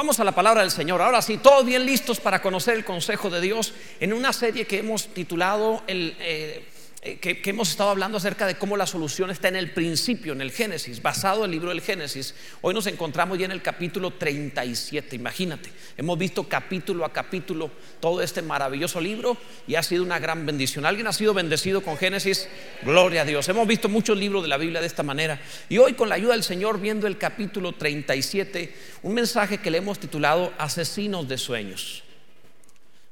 Vamos a la palabra del Señor. Ahora sí, todos bien listos para conocer el consejo de Dios en una serie que hemos titulado el... Eh, eh, que, hemos estado hablando acerca de cómo la solución está en el principio, en el Génesis, basado en el libro del Génesis. Hoy nos encontramos ya en el capítulo 37, imagínate. Hemos visto capítulo a capítulo todo este maravilloso libro y ha sido una gran bendición. ¿Alguien ha sido bendecido con Génesis? Gloria a Dios. Hemos visto muchos libros de la Biblia de esta manera. Y hoy con la ayuda del Señor, viendo el capítulo 37, un mensaje que le hemos titulado Asesinos de Sueños.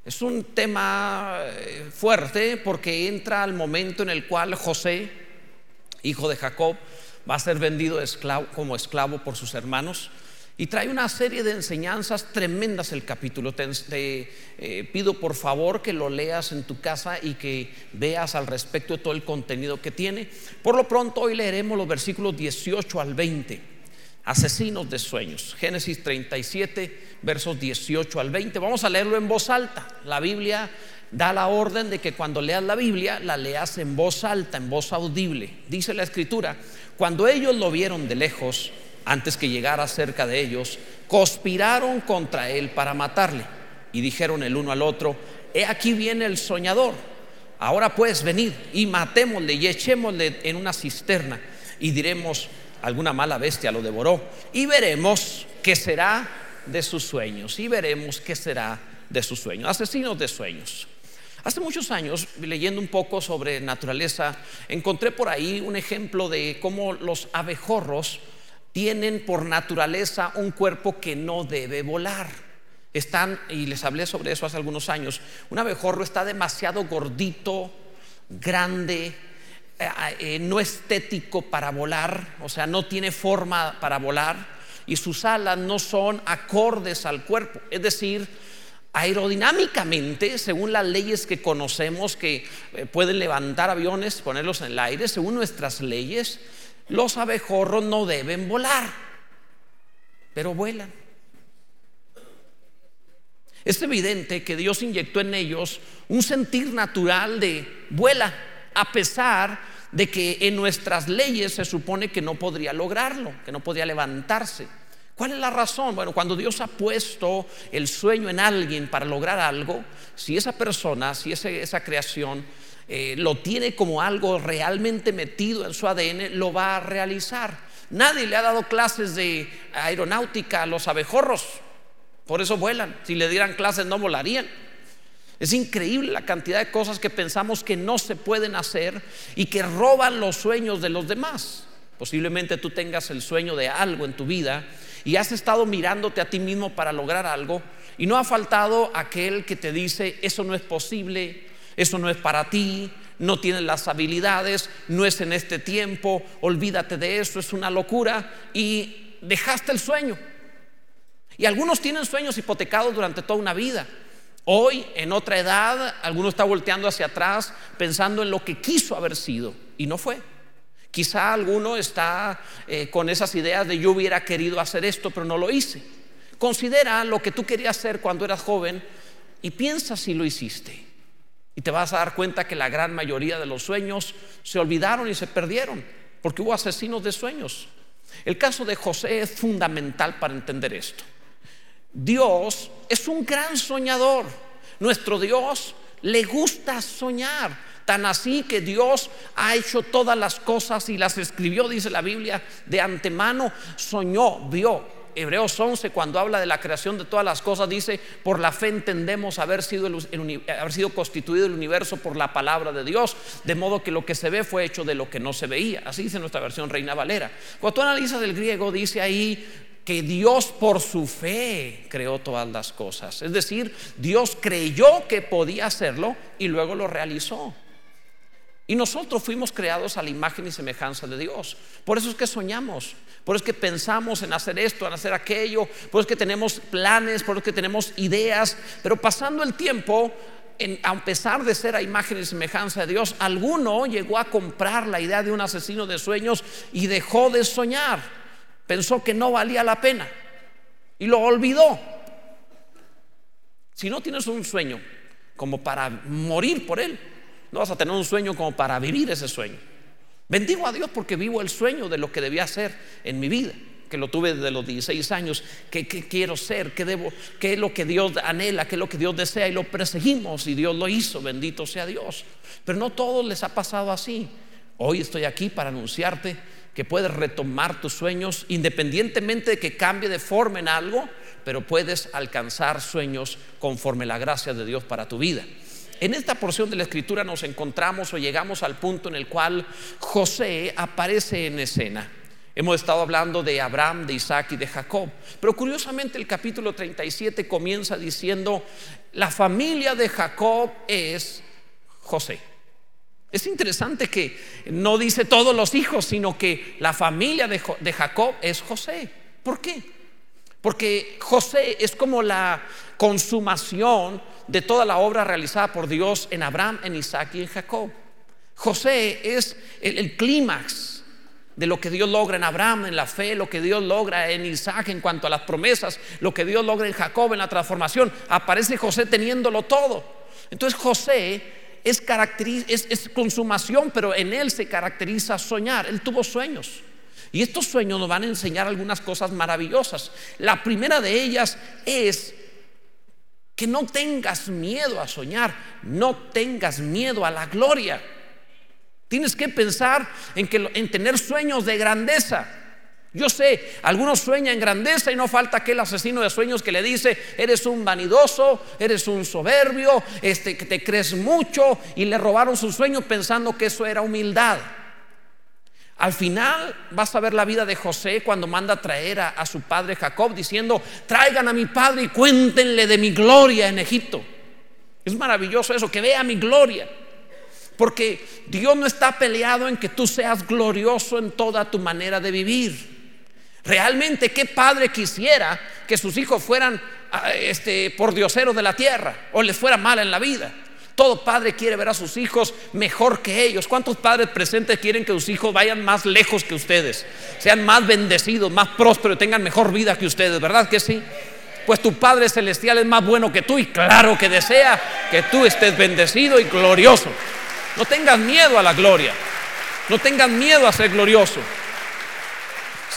Es un tema eh, fuerte porque entra al momento en el cual José, hijo de Jacob, va a ser vendido como esclavo por sus hermanos. Y trae una serie de enseñanzas tremendas el capítulo. Te, eh, pido por favor que lo leas en tu casa y que veas al respecto de todo el contenido que tiene. Por lo pronto hoy leeremos los versículos 18 al 20 asesinos de sueños. Génesis 37, versos 18 al 20. Vamos a leerlo en voz alta. La Biblia da la orden de que cuando leas la Biblia, la leas en voz alta, en voz audible. Dice la escritura, cuando ellos lo vieron de lejos, antes que llegara cerca de ellos, conspiraron contra él para matarle. Y dijeron el uno al otro, he aquí viene el soñador. Ahora pues venid y matémosle y echémosle en una cisterna y diremos, alguna mala bestia lo devoró. Y veremos qué será de sus sueños. Y veremos qué será de sus sueños. Asesinos de sueños. Hace muchos años, leyendo un poco sobre naturaleza, encontré por ahí un ejemplo de cómo los abejorros tienen por naturaleza un cuerpo que no debe volar. Están, y les hablé sobre eso hace algunos años, un abejorro está demasiado gordito, grande, eh, eh, no estético para volar, o sea, no tiene forma para volar y sus alas no son acordes al cuerpo. Es decir, aerodinámicamente, según las leyes que conocemos que eh, pueden levantar aviones, ponerlos en el aire, según nuestras leyes, los abejorros no deben volar, pero vuelan. Es evidente que Dios inyectó en ellos un sentir natural de vuela a pesar de que en nuestras leyes se supone que no podría lograrlo, que no podía levantarse. ¿Cuál es la razón? Bueno, cuando Dios ha puesto el sueño en alguien para lograr algo, si esa persona, si esa creación eh, lo tiene como algo realmente metido en su ADN, lo va a realizar. Nadie le ha dado clases de aeronáutica a los abejorros, por eso vuelan. Si le dieran clases no volarían. Es increíble la cantidad de cosas que pensamos que no se pueden hacer y que roban los sueños de los demás. Posiblemente tú tengas el sueño de algo en tu vida y has estado mirándote a ti mismo para lograr algo y no ha faltado aquel que te dice, eso no es posible, eso no es para ti, no tienes las habilidades, no es en este tiempo, olvídate de eso, es una locura y dejaste el sueño. Y algunos tienen sueños hipotecados durante toda una vida. Hoy, en otra edad, alguno está volteando hacia atrás pensando en lo que quiso haber sido y no fue. Quizá alguno está eh, con esas ideas de yo hubiera querido hacer esto, pero no lo hice. Considera lo que tú querías hacer cuando eras joven y piensa si lo hiciste. Y te vas a dar cuenta que la gran mayoría de los sueños se olvidaron y se perdieron, porque hubo asesinos de sueños. El caso de José es fundamental para entender esto. Dios es un gran soñador. Nuestro Dios le gusta soñar. Tan así que Dios ha hecho todas las cosas y las escribió, dice la Biblia, de antemano. Soñó, vio. Hebreos 11, cuando habla de la creación de todas las cosas, dice, por la fe entendemos haber sido, haber sido constituido el universo por la palabra de Dios, de modo que lo que se ve fue hecho de lo que no se veía. Así dice nuestra versión Reina Valera. Cuando tú analizas el griego, dice ahí, que Dios por su fe creó todas las cosas. Es decir, Dios creyó que podía hacerlo y luego lo realizó. Y nosotros fuimos creados a la imagen y semejanza de Dios. Por eso es que soñamos, por eso es que pensamos en hacer esto, en hacer aquello, por eso es que tenemos planes, por eso es que tenemos ideas. Pero pasando el tiempo, a pesar de ser a imagen y semejanza de Dios, alguno llegó a comprar la idea de un asesino de sueños y dejó de soñar pensó que no valía la pena y lo olvidó. Si no tienes un sueño como para morir por él, no vas a tener un sueño como para vivir ese sueño. Bendigo a Dios porque vivo el sueño de lo que debía hacer en mi vida. que lo tuve desde los 16 años, ¿qué, quiero ser? ¿Qué, debo, ¿Qué es lo que Dios anhela? ¿Qué es lo que Dios desea? Y lo perseguimos y Dios lo hizo, bendito sea Dios. Pero no todos les ha pasado así. Hoy estoy aquí para anunciarte que puedes retomar tus sueños independientemente de que cambie de forma en algo, pero puedes alcanzar sueños conforme la gracia de Dios para tu vida. En esta porción de la escritura nos encontramos o llegamos al punto en el cual José aparece en escena. Hemos estado hablando de Abraham, de Isaac y de Jacob. Pero curiosamente el capítulo 37 comienza diciendo, la familia de Jacob es José. Es interesante que no dice todos los hijos, sino que la familia de, Jacob es José. ¿Por qué? Porque José es como la consumación de toda la obra realizada por Dios en Abraham, en Isaac y en Jacob. José es el clímax de lo que Dios logra en Abraham, en la fe, lo que Dios logra en Isaac en cuanto a las promesas, lo que Dios logra en Jacob en la transformación. Aparece José teniéndolo todo. Entonces José es, es, es consumación, pero en él se caracteriza soñar. Él tuvo sueños. Y estos sueños nos van a enseñar algunas cosas maravillosas. La primera de ellas es que no tengas miedo a soñar, no tengas miedo a la gloria. Tienes que pensar en, que, en tener sueños de grandeza. Yo sé, algunos sueñan en grandeza y no falta aquel asesino de sueños que le dice, eres un vanidoso, eres un soberbio, este, que te crees mucho y le robaron sus sueños pensando que eso era humildad. Al final vas a ver la vida de José cuando manda a traer a su padre Jacob diciendo, traigan a mi padre y cuéntenle de mi gloria en Egipto. Es maravilloso eso, que vea mi gloria. Porque Dios no está peleado en que tú seas glorioso en toda tu manera de vivir. Realmente, ¿qué padre quisiera que sus hijos fueran ah, este, por dioseros de la tierra o les fuera mal en la vida? Todo padre quiere ver a sus hijos mejor que ellos. ¿Cuántos padres presentes quieren que sus hijos vayan más lejos que ustedes? Sean más bendecidos, más prósperos tengan mejor vida que ustedes, ¿verdad que sí? Pues tu Padre Celestial es más bueno que tú y claro que desea que tú estés bendecido y glorioso. No tengas miedo a la gloria. No tengas miedo a ser glorioso.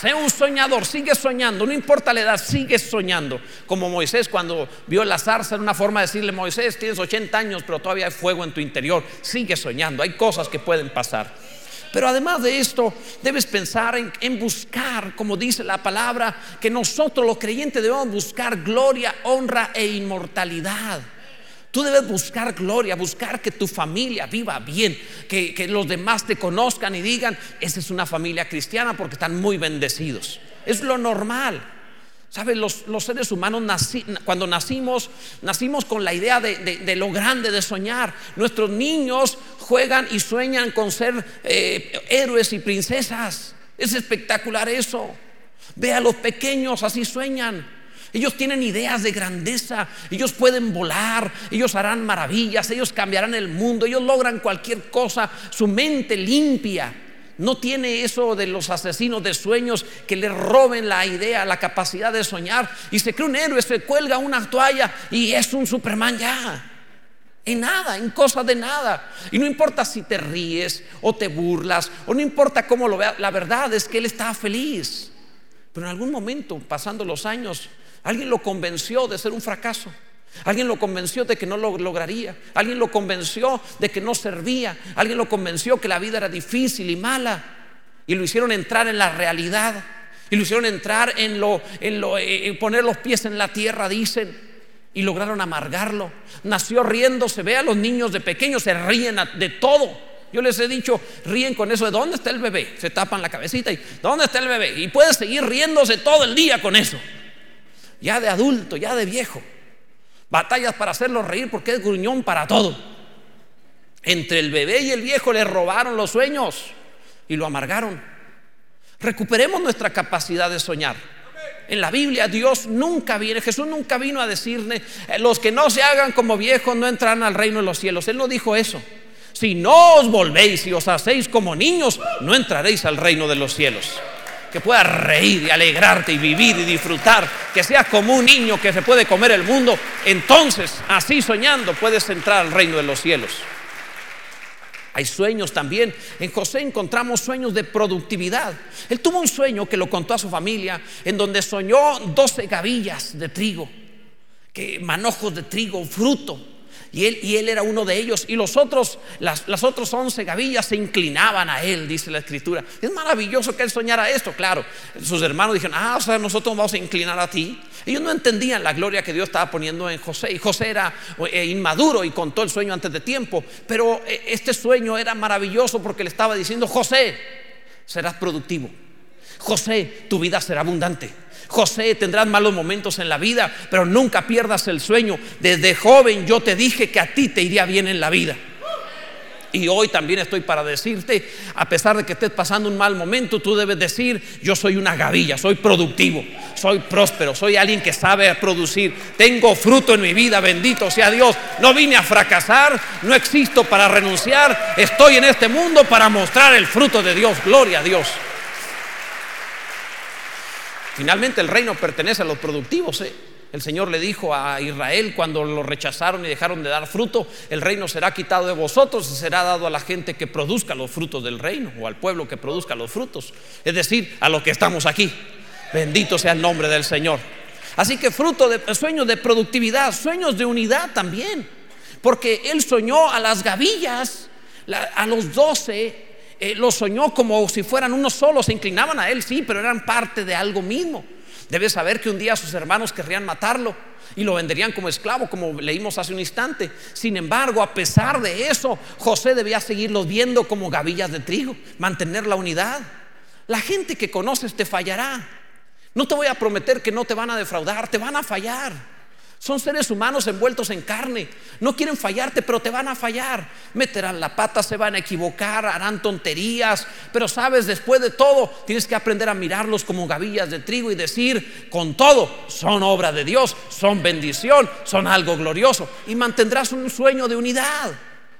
Sé un soñador, sigue soñando, no importa la edad, sigue soñando. Como Moisés cuando vio la zarza, era una forma de decirle, Moisés, tienes 80 años, pero todavía hay fuego en tu interior, sigue soñando, hay cosas que pueden pasar. Pero además de esto, debes pensar en, en, buscar, como dice la palabra, que nosotros los creyentes debemos buscar gloria, honra e inmortalidad. Tú debes buscar gloria, buscar que tu familia viva bien, que, los demás te conozcan y digan, esa es una familia cristiana porque están muy bendecidos. Es lo normal. ¿Sabes? Los, seres humanos cuando nacimos, nacimos con la idea de, lo grande, de soñar. Nuestros niños juegan y sueñan con ser eh, héroes y princesas. Es espectacular eso. Ve a los pequeños, así sueñan. Ellos tienen ideas de grandeza, ellos pueden volar, ellos harán maravillas, ellos cambiarán el mundo, ellos logran cualquier cosa, su mente limpia. No tiene eso de los asesinos de sueños que le roben la idea, la capacidad de soñar y se cree un héroe, se cuelga una toalla y es un Superman ya. En nada, en cosas de nada. Y no importa si te ríes o te burlas o no importa cómo lo veas, la verdad es que él está feliz. Pero en algún momento, pasando los años, Alguien lo convenció de ser un fracaso. Alguien lo convenció de que no lo lograría. Alguien lo convenció de que no servía. Alguien lo convenció que la vida era difícil y mala. Y lo hicieron entrar en la realidad. Y lo hicieron entrar en lo, en lo, eh, en poner los pies en la tierra, dicen. Y lograron amargarlo. Nació riéndose. Ve a los niños de pequeños, se ríen de todo. Yo les he dicho, ríen con eso de dónde está el bebé. Se tapan la cabecita y ¿dónde está el bebé? Y puede seguir riéndose todo el día con eso ya de adulto, ya de viejo. Batallas para hacerlo reír porque es gruñón para todo. Entre el bebé y el viejo le robaron los sueños y lo amargaron. Recuperemos nuestra capacidad de soñar. En la Biblia Dios nunca viene, Jesús nunca vino a decirle, eh, los que no se hagan como viejos no entrarán al reino de los cielos. Él no dijo eso. Si no os volvéis y os hacéis como niños, no entraréis al reino de los cielos que puedas reír y alegrarte y vivir y disfrutar, que seas como un niño que se puede comer el mundo, entonces, así soñando, puedes entrar al reino de los cielos. Hay sueños también. En José encontramos sueños de productividad. Él tuvo un sueño que lo contó a su familia, en donde soñó 12 gavillas de trigo, que manojos de trigo, fruto. Y él, y él era uno de ellos. Y los otros, las, otras 11 gavillas se inclinaban a él, dice la escritura. Es maravilloso que él soñara esto, claro. Sus hermanos dijeron, ah, o sea, nosotros vamos a inclinar a ti. Ellos no entendían la gloria que Dios estaba poniendo en José. Y José era eh, inmaduro y contó el sueño antes de tiempo. Pero eh, este sueño era maravilloso porque le estaba diciendo, José, serás productivo. José, tu vida será abundante. José, tendrás malos momentos en la vida, pero nunca pierdas el sueño. Desde joven yo te dije que a ti te iría bien en la vida. Y hoy también estoy para decirte, a pesar de que estés pasando un mal momento, tú debes decir, yo soy una gavilla, soy productivo, soy próspero, soy alguien que sabe producir, tengo fruto en mi vida, bendito sea Dios. No vine a fracasar, no existo para renunciar, estoy en este mundo para mostrar el fruto de Dios, gloria a Dios. Finalmente el reino pertenece a los productivos. ¿eh? El Señor le dijo a Israel cuando lo rechazaron y dejaron de dar fruto, el reino será quitado de vosotros y será dado a la gente que produzca los frutos del reino o al pueblo que produzca los frutos. Es decir, a los que estamos aquí. Bendito sea el nombre del Señor. Así que fruto de sueños de productividad, sueños de unidad también. Porque él soñó a las gavillas, a los doce, eh, lo soñó como si fueran unos solos, se inclinaban a él, sí, pero eran parte de algo mismo. Debe saber que un día sus hermanos querrían matarlo y lo venderían como esclavo, como leímos hace un instante. Sin embargo, a pesar de eso, José debía seguirlos viendo como gavillas de trigo, mantener la unidad. La gente que conoces te fallará. No te voy a prometer que no te van a defraudar, te van a fallar. Son seres humanos envueltos en carne. No quieren fallarte, pero te van a fallar. Meterán la pata, se van a equivocar, harán tonterías. Pero sabes, después de todo, tienes que aprender a mirarlos como gavillas de trigo y decir, con todo, son obra de Dios, son bendición, son algo glorioso. Y mantendrás un sueño de unidad.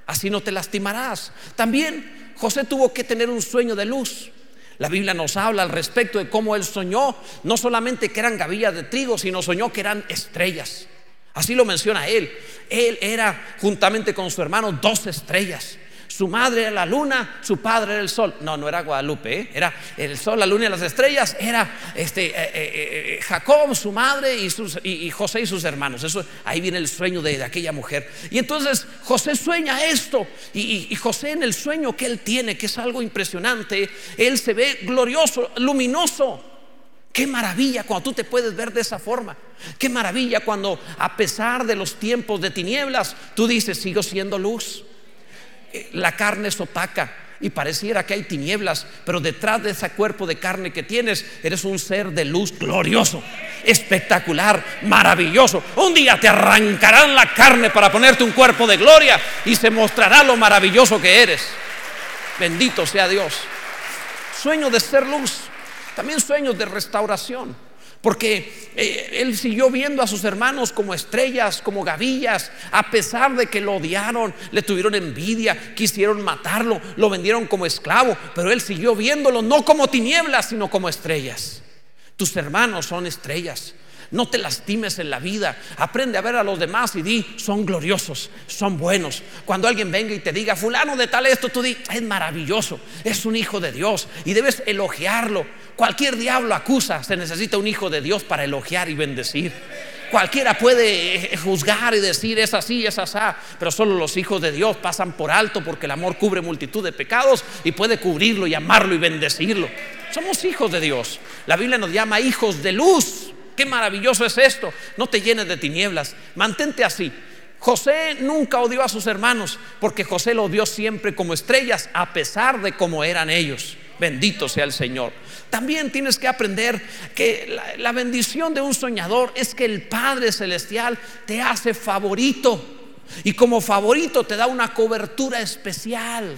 Así no te lastimarás. También José tuvo que tener un sueño de luz. La Biblia nos habla al respecto de cómo él soñó, no solamente que eran gavillas de trigo, sino soñó que eran estrellas. Así lo menciona él. Él era, juntamente con su hermano, dos estrellas. Su madre era la luna, su padre era el sol. No, no era Guadalupe, ¿eh? era el sol, la luna y las estrellas. Era este, eh, eh, Jacob, su madre y, sus, y, José y sus hermanos. Eso, ahí viene el sueño de, aquella mujer. Y entonces José sueña esto. Y, y José en el sueño que él tiene, que es algo impresionante, él se ve glorioso, luminoso. Qué maravilla cuando tú te puedes ver de esa forma. Qué maravilla cuando a pesar de los tiempos de tinieblas, tú dices, sigo siendo luz. La carne es opaca y pareciera que hay tinieblas, pero detrás de ese cuerpo de carne que tienes, eres un ser de luz glorioso, espectacular, maravilloso. Un día te arrancarán la carne para ponerte un cuerpo de gloria y se mostrará lo maravilloso que eres. Bendito sea Dios. Sueño de ser luz. También sueños de restauración. Porque eh, él siguió viendo a sus hermanos como estrellas, como gavillas, a pesar de que lo odiaron, le tuvieron envidia, quisieron matarlo, lo vendieron como esclavo, pero él siguió viéndolo no como tinieblas, sino como estrellas. Tus hermanos son estrellas. No te lastimes en la vida. Aprende a ver a los demás y di, son gloriosos, son buenos. Cuando alguien venga y te diga, fulano de tal esto, tú di, es maravilloso, es un hijo de Dios y debes elogiarlo. Cualquier diablo acusa, se necesita un hijo de Dios para elogiar y bendecir. Cualquiera puede eh, juzgar y decir es así, es así, pero solo los hijos de Dios pasan por alto porque el amor cubre multitud de pecados y puede cubrirlo y amarlo y bendecirlo. Somos hijos de Dios. La Biblia nos llama hijos de luz. Qué maravilloso es esto. No te llenes de tinieblas. Mantente así. José nunca odió a sus hermanos porque José los vio siempre como estrellas a pesar de cómo eran ellos. Bendito sea el Señor. También tienes que aprender que la, bendición de un soñador es que el Padre Celestial te hace favorito y como favorito te da una cobertura especial.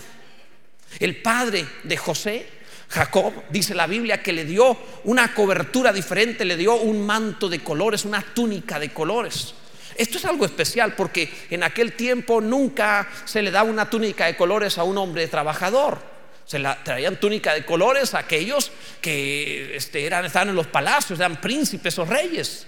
El Padre de José Jacob, dice la Biblia, que le dio una cobertura diferente, le dio un manto de colores, una túnica de colores. Esto es algo especial porque en aquel tiempo nunca se le daba una túnica de colores a un hombre trabajador. Se la traían túnica de colores a aquellos que este, eran, estaban en los palacios, eran príncipes o reyes.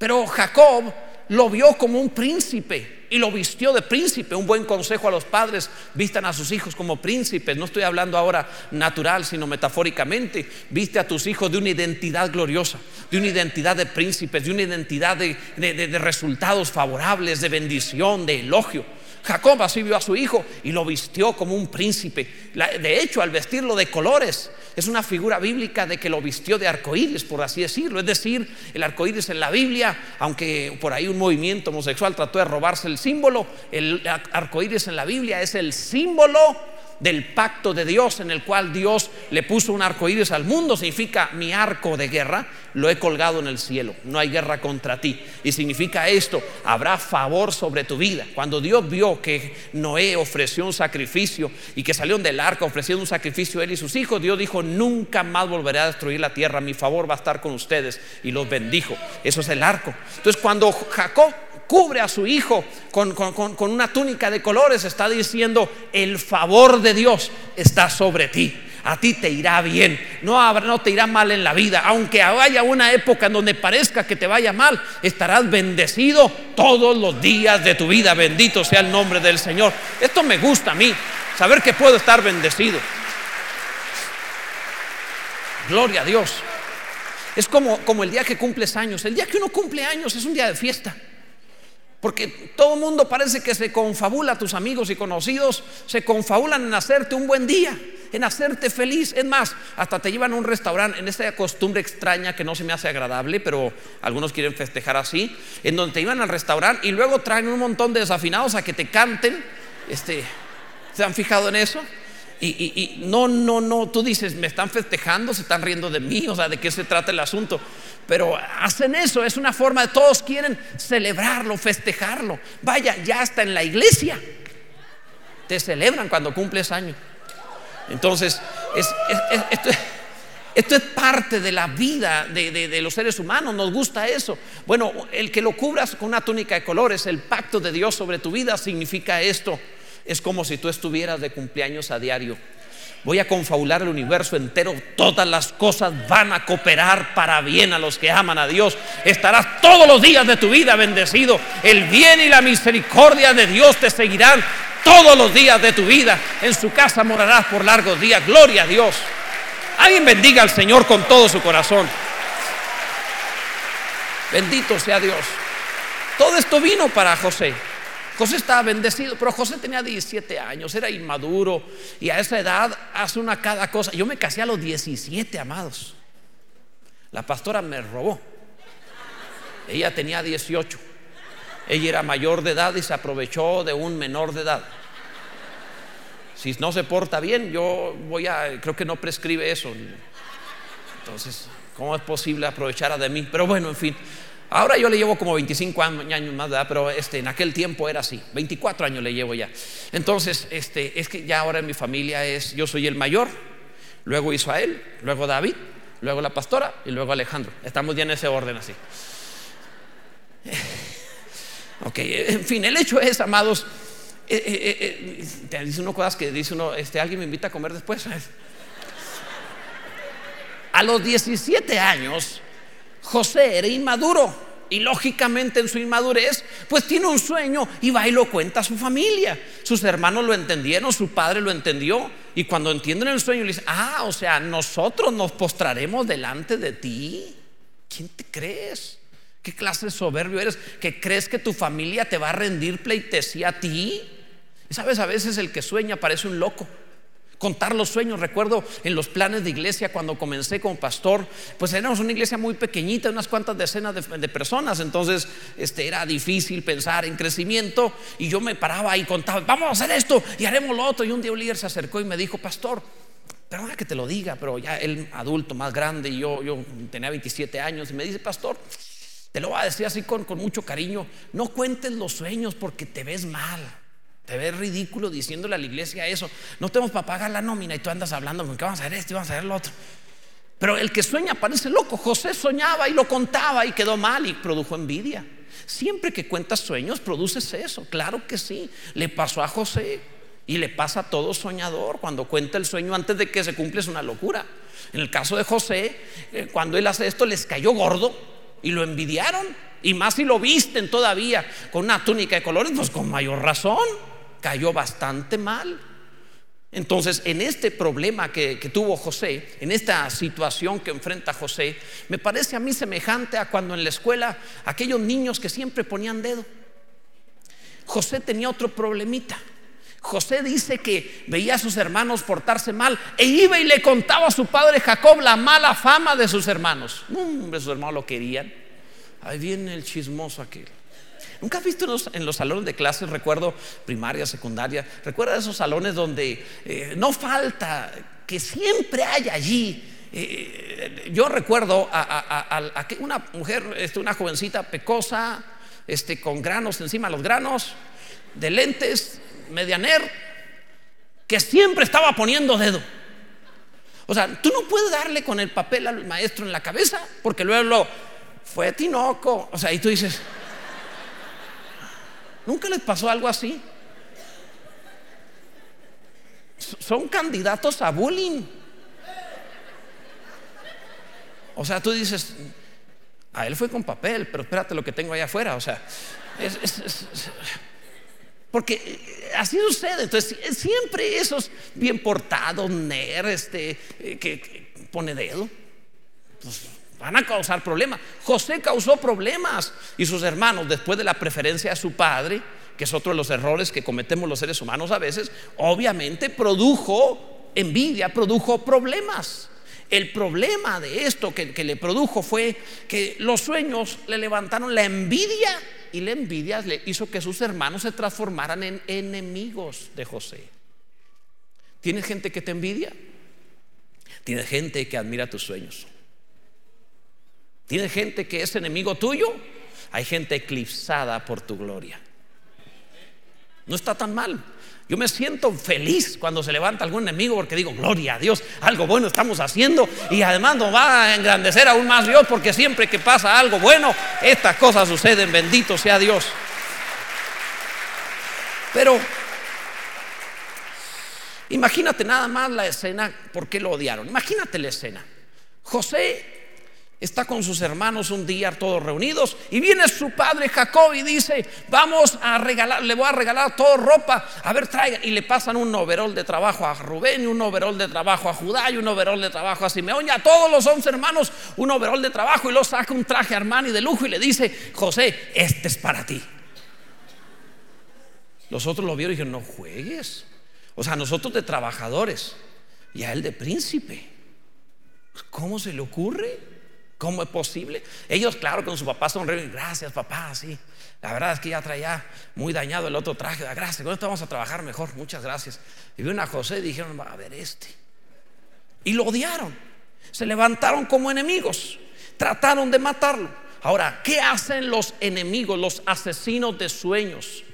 Pero Jacob lo vio como un príncipe y lo vistió de príncipe. Un buen consejo a los padres, vistan a sus hijos como príncipes. No estoy hablando ahora natural, sino metafóricamente. Viste a tus hijos de una identidad gloriosa, de una identidad de príncipes, de una identidad de, de resultados favorables, de bendición, de elogio. Jacob así vio a su hijo y lo vistió como un príncipe. De hecho, al vestirlo de colores, es una figura bíblica de que lo vistió de arcoíris, por así decirlo. Es decir, el arcoíris en la Biblia, aunque por ahí un movimiento homosexual trató de robarse el símbolo, el arcoíris en la Biblia es el símbolo del pacto de Dios en el cual Dios le puso un arco iris al mundo, significa mi arco de guerra lo he colgado en el cielo, no hay guerra contra ti. Y significa esto, habrá favor sobre tu vida. Cuando Dios vio que Noé ofreció un sacrificio y que salieron del arco ofreciendo un sacrificio él y sus hijos, Dios dijo, nunca más volveré a destruir la tierra, mi favor va a estar con ustedes. Y los bendijo. Eso es el arco. Entonces cuando Jacob cubre a su hijo con, una túnica de colores, está diciendo, el favor de Dios está sobre ti a ti te irá bien, no, habrá, no te irá mal en la vida, aunque haya una época en donde parezca que te vaya mal, estarás bendecido todos los días de tu vida, bendito sea el nombre del Señor. Esto me gusta a mí, saber que puedo estar bendecido. Gloria a Dios. Es como, como el día que cumples años, el día que uno cumple años es un día de fiesta. Porque todo el mundo parece que se confabula, tus amigos y conocidos se confabulan en hacerte un buen día, en hacerte feliz. Es más, hasta te llevan a un restaurante en esta costumbre extraña que no se me hace agradable, pero algunos quieren festejar así, en donde te llevan al restaurante y luego traen un montón de desafinados a que te canten. Este, ¿Se han fijado en eso? Y, y, no, no, no, tú dices, me están festejando, se están riendo de mí, o sea, ¿de qué se trata el asunto? pero hacen eso, es una forma de todos quieren celebrarlo, festejarlo. Vaya, ya hasta en la iglesia te celebran cuando cumples año. Entonces, esto, es parte de la vida de, los seres humanos, nos gusta eso. Bueno, el que lo cubras con una túnica de colores, el pacto de Dios sobre tu vida significa esto. Es como si tú estuvieras de cumpleaños a diario voy a confabular el universo entero, todas las cosas van a cooperar para bien a los que aman a Dios. Estarás todos los días de tu vida bendecido. El bien y la misericordia de Dios te seguirán todos los días de tu vida. En su casa morarás por largos días. Gloria a Dios. Alguien bendiga al Señor con todo su corazón. Bendito sea Dios. Todo esto vino para José. José estaba bendecido, pero José tenía 17 años, era inmaduro y a esa edad hace una cada cosa. Yo me casé a los 17, amados. La pastora me robó. Ella tenía 18. Ella era mayor de edad y se aprovechó de un menor de edad. Si no se porta bien, yo voy a, creo que no prescribe eso. Entonces, ¿cómo es posible aprovechar de mí? Pero bueno, en fin, Ahora yo le llevo como 25 años más, pero este, en aquel tiempo era así. 24 años le llevo ya. Entonces, este, es que ya ahora en mi familia es, yo soy el mayor, luego Israel, luego David, luego la pastora y luego Alejandro. Estamos ya en ese orden así. Ok, en fin, el hecho es, amados, eh, eh, eh, te dice uno cosas que dice uno, este, alguien me invita a comer después. A los 17 años, José era inmaduro. Y lógicamente en su inmadurez, pues tiene un sueño y va y lo cuenta a su familia. Sus hermanos lo entendieron, su padre lo entendió. Y cuando entienden el sueño, le dicen, ah, o sea, nosotros nos postraremos delante de ti. ¿Quién te crees? ¿Qué clase de soberbio eres? ¿Que crees que tu familia te va a rendir pleitesía a ti? Y sabes, a veces el que sueña parece un loco contar los sueños. Recuerdo en los planes de iglesia cuando comencé como pastor, pues éramos una iglesia muy pequeñita, unas cuantas decenas de, personas, entonces este, era difícil pensar en crecimiento y yo me paraba y contaba, vamos a hacer esto y haremos lo otro. Y un día un líder se acercó y me dijo, pastor, perdona que te lo diga, pero ya él adulto, más grande, y yo, yo tenía 27 años, y me dice, pastor, te lo voy a decir así con, con mucho cariño, no cuentes los sueños porque te ves mal. Te ves ridículo diciéndole a la iglesia eso. No tenemos para pagar la nómina y tú andas hablando que vamos a hacer esto y vamos a hacer lo otro. Pero el que sueña parece loco. José soñaba y lo contaba y quedó mal y produjo envidia. Siempre que cuentas sueños produces eso. Claro que sí. Le pasó a José y le pasa a todo soñador. Cuando cuenta el sueño antes de que se cumple es una locura. En el caso de José, eh, cuando él hace esto les cayó gordo y lo envidiaron. Y más si lo visten todavía con una túnica de colores, pues con mayor razón. Cayó bastante mal. Entonces, en este problema que, tuvo José, en esta situación que enfrenta José, me parece a mí semejante a cuando en la escuela aquellos niños que siempre ponían dedo. José tenía otro problemita. José dice que veía a sus hermanos portarse mal e iba y le contaba a su padre Jacob la mala fama de sus hermanos. sus hermanos lo querían. Ahí viene el chismoso aquel. ¿Nunca has visto en los, salones de clases, recuerdo primaria, secundaria, recuerda esos salones donde eh, no falta, que siempre hay allí? Eh, yo recuerdo a, una mujer, este, una jovencita pecosa, este, con granos encima los granos, de lentes, medianer, que siempre estaba poniendo dedo. O sea, tú no puedes darle con el papel al maestro en la cabeza, porque luego lo fue Tinoco. O sea, y tú dices, ¿Nunca les pasó algo así? Son candidatos a bullying. O sea, tú dices, a él fue con papel, pero espérate lo que tengo allá afuera. O sea, porque así sucede. Entonces, siempre esos bien portados, ner, este, que, que pone dedo. Pues, van a causar problemas. José causó problemas y sus hermanos, después de la preferencia a su padre, que es otro de los errores que cometemos los seres humanos a veces, obviamente produjo envidia, produjo problemas. El problema de esto que, que le produjo fue que los sueños le levantaron la envidia y la envidia le hizo que sus hermanos se transformaran en enemigos de José. ¿Tienes gente que te envidia? Tienes gente que admira tus sueños. Tiene gente que es enemigo tuyo, hay gente eclipsada por tu gloria. No está tan mal. Yo me siento feliz cuando se levanta algún enemigo porque digo, gloria a Dios, algo bueno estamos haciendo y además nos va a engrandecer aún más Dios porque siempre que pasa algo bueno, estas cosas suceden, bendito sea Dios. Pero imagínate nada más la escena, ¿por qué lo odiaron? Imagínate la escena. José está con sus hermanos un día todos reunidos y viene su padre Jacob y dice, vamos a regalar, le voy a regalar todo ropa, a ver, traigan. Y le pasan un overol de trabajo a Rubén y un overol de trabajo a Judá y un overol de trabajo a Simeón y a todos los once hermanos un overol de trabajo y lo saca un traje Armani de lujo y le dice, José, este es para ti. Los otros lo vieron y dijeron, no juegues. O sea, nosotros de trabajadores y a él de príncipe. ¿Cómo se le ocurre? ¿Cómo es posible? Ellos, claro, con su papá sonrieron. Gracias, papá, sí. La verdad es que ya traía muy dañado el otro traje. Gracias, con esto vamos a trabajar mejor. Muchas gracias. Y vieron a José y dijeron, va a ver este. Y lo odiaron. Se levantaron como enemigos. Trataron de matarlo. Ahora, ¿qué hacen los enemigos, los asesinos de sueños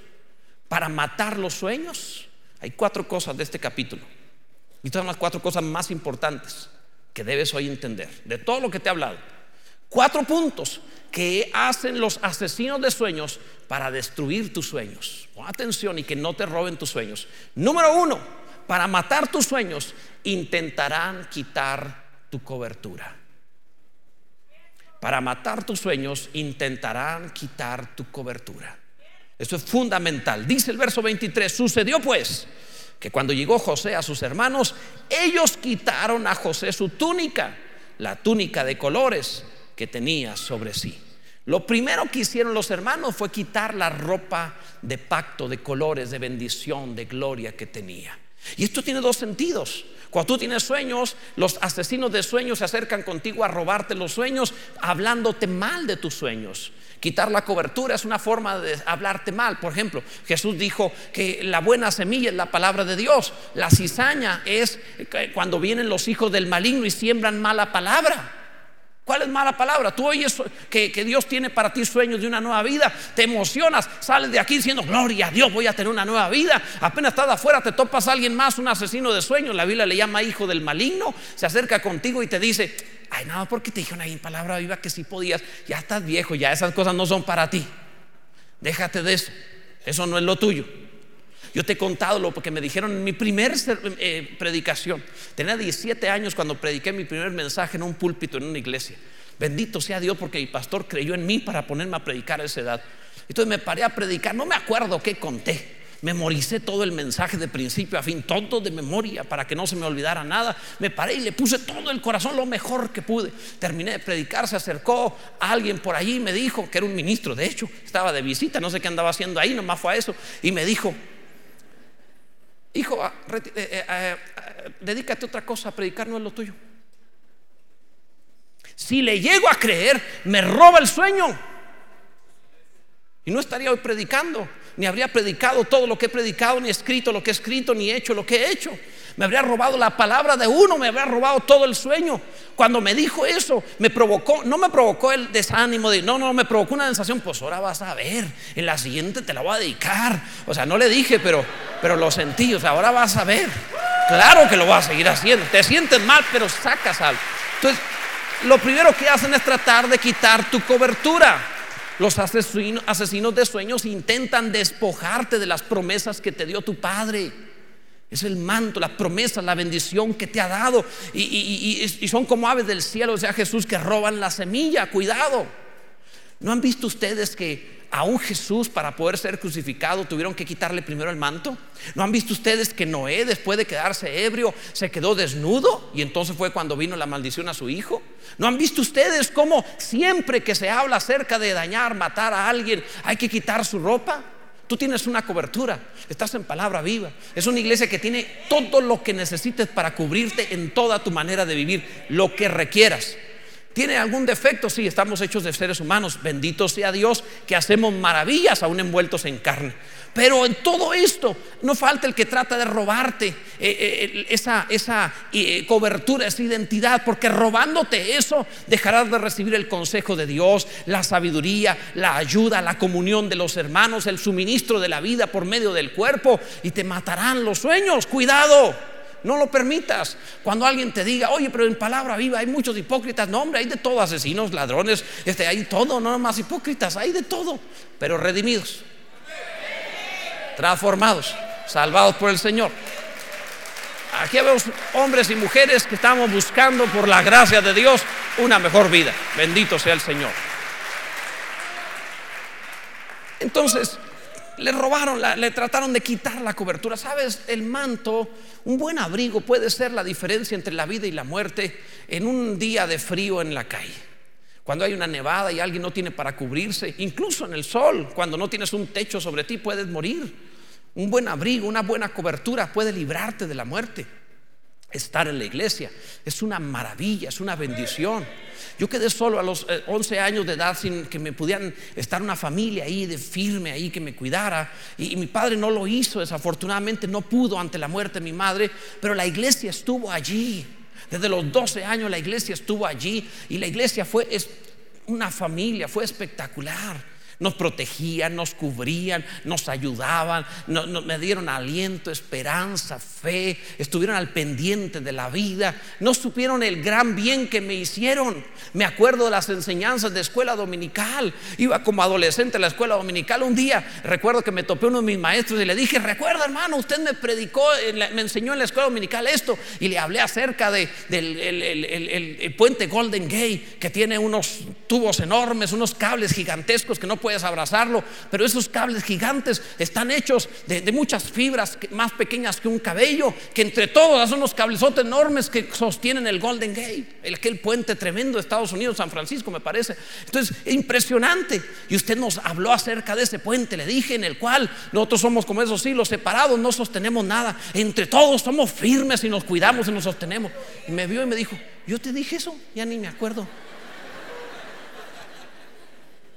para matar los sueños? Hay cuatro cosas de este capítulo. Y son las cuatro cosas más importantes que debes hoy entender. De todo lo que te he hablado. Cuatro puntos que hacen los asesinos de sueños para destruir tus sueños. Pon atención y que no te roben tus sueños. Número uno, para matar tus sueños, intentarán quitar tu cobertura. Para matar tus sueños, intentarán quitar tu cobertura. Eso es fundamental. Dice el verso 23, sucedió pues que cuando llegó José a sus hermanos, ellos quitaron a José su túnica, la túnica de colores que tenía sobre sí. Lo primero que hicieron los hermanos fue quitar la ropa de pacto, de colores, de bendición, de gloria que tenía. Y esto tiene dos sentidos. Cuando tú tienes sueños, los asesinos de sueños se acercan contigo a robarte los sueños, hablándote mal de tus sueños. Quitar la cobertura es una forma de hablarte mal. Por ejemplo, Jesús dijo que la buena semilla es la palabra de Dios. La cizaña es cuando vienen los hijos del maligno y siembran mala palabra. ¿Cuál es mala palabra? Tú oyes que, Dios tiene para ti sueños de una nueva vida, te emocionas, sales de aquí diciendo, gloria a Dios, voy a tener una nueva vida. Apenas estás afuera, te topas a alguien más, un asesino de sueños, la Biblia le llama hijo del maligno, se acerca contigo y te dice, ay, no, porque te dijeron ahí en palabra viva que si podías, ya estás viejo, ya esas cosas no son para ti. Déjate de eso, eso no es lo tuyo. Yo te he contado lo que me dijeron en mi primer eh, predicación. Tenía 17 años cuando prediqué mi primer mensaje en un púlpito en una iglesia. Bendito sea Dios porque mi pastor creyó en mí para ponerme a predicar a esa edad. Entonces me paré a predicar, no me acuerdo qué conté. Memoricé todo el mensaje de principio a fin, todo de memoria para que no se me olvidara nada. Me paré y le puse todo el corazón lo mejor que pude. Terminé de predicar, se acercó alguien por allí y me dijo, que era un ministro, de hecho, estaba de visita, no sé qué andaba haciendo ahí, nomás fue a eso. Y me dijo, hijo, eh, eh, eh, dedícate a otra cosa, predicar no es lo tuyo. Si le llego a creer, me roba el sueño. Y no estaría hoy predicando, ni habría predicado todo lo que he predicado, ni escrito lo que he escrito, ni hecho lo que he hecho. Me habría robado la palabra de uno, me habría robado todo el sueño. Cuando me dijo eso, me provocó, no me provocó el desánimo de, no, no, me provocó una sensación, pues ahora vas a ver, en la siguiente te la voy a dedicar. O sea, no le dije, pero, pero lo sentí, o sea, ahora vas a ver. Claro que lo vas a seguir haciendo. Te sientes mal, pero sacas algo. Entonces, lo primero que hacen es tratar de quitar tu cobertura. Los asesinos, de sueños intentan despojarte de las promesas que te dio tu Padre. Es el manto, la promesa, la bendición que te ha dado. Y, y, son como aves del cielo, o sea, Jesús, que roban la semilla. Cuidado. ¿No han visto ustedes que un Jesús para poder ser crucificado tuvieron que quitarle primero el manto? ¿No han visto ustedes que Noé después de quedarse ebrio se quedó desnudo y entonces fue cuando vino la maldición a su hijo? ¿No han visto ustedes cómo siempre que se habla acerca de dañar, matar a alguien, hay que quitar su ropa? Tú tienes una cobertura, estás en palabra viva. Es una iglesia que tiene todo lo que necesites para cubrirte en toda tu manera de vivir, lo que requieras. ¿Tiene algún defecto? Sí, estamos hechos de seres humanos. Bendito sea Dios que hacemos maravillas aún envueltos en carne. Pero en todo esto no falta el que trata de robarte eh, eh, esa, esa eh, cobertura, esa identidad, porque robándote eso dejarás de recibir el consejo de Dios, la sabiduría, la ayuda, la comunión de los hermanos, el suministro de la vida por medio del cuerpo y te matarán los sueños. Cuidado. No lo permitas. Cuando alguien te diga, oye, pero en palabra viva hay muchos hipócritas. No, hombre, hay de todo, asesinos, ladrones, este, hay todo, no más hipócritas, hay de todo, pero redimidos, transformados, salvados por el Señor. Aquí vemos hombres y mujeres que estamos buscando por la gracia de Dios una mejor vida. Bendito sea el Señor. Entonces, le robaron, le trataron de quitar la cobertura. ¿Sabes? El manto, un buen abrigo puede ser la diferencia entre la vida y la muerte en un día de frío en la calle. Cuando hay una nevada y alguien no tiene para cubrirse, incluso en el sol, cuando no tienes un techo sobre ti, puedes morir. Un buen abrigo, una buena cobertura puede librarte de la muerte. Estar en la iglesia es una maravilla, es una bendición. Yo quedé solo a los 11 eh, años de edad sin que me pudieran estar una familia ahí de firme ahí que me cuidara. Y, mi padre no lo hizo, desafortunadamente no pudo ante la muerte de mi madre, pero la iglesia estuvo allí. Desde los 12 años la iglesia estuvo allí y la iglesia fue una familia, fue espectacular. Nos protegían, nos cubrían, nos ayudaban, me dieron aliento, esperanza, fe, estuvieron al pendiente de la vida, no supieron el gran bien que me hicieron. Me acuerdo de las enseñanzas de escuela dominical. Iba como adolescente a la escuela dominical. Un día recuerdo que me topé uno de mis maestros y le dije, recuerda hermano, usted me predicó, me enseñó en la escuela dominical esto. Y le hablé acerca de, del el, puente Golden Gate, que tiene unos tubos enormes, unos cables gigantescos que no puedes abrazarlo, pero esos cables gigantes están hechos de, muchas fibras más pequeñas que un cabello, que entre todos son unos cablezotes enormes que sostienen el Golden Gate, el, aquel puente tremendo de Estados Unidos, San Francisco me parece. Entonces, impresionante. Y usted nos habló acerca de ese puente, le dije, en el cual nosotros somos como esos hilos separados, no sostenemos nada. Entre todos somos firmes y nos cuidamos y nos sostenemos. Y me vio y me dijo, yo te dije eso, ya ni me acuerdo.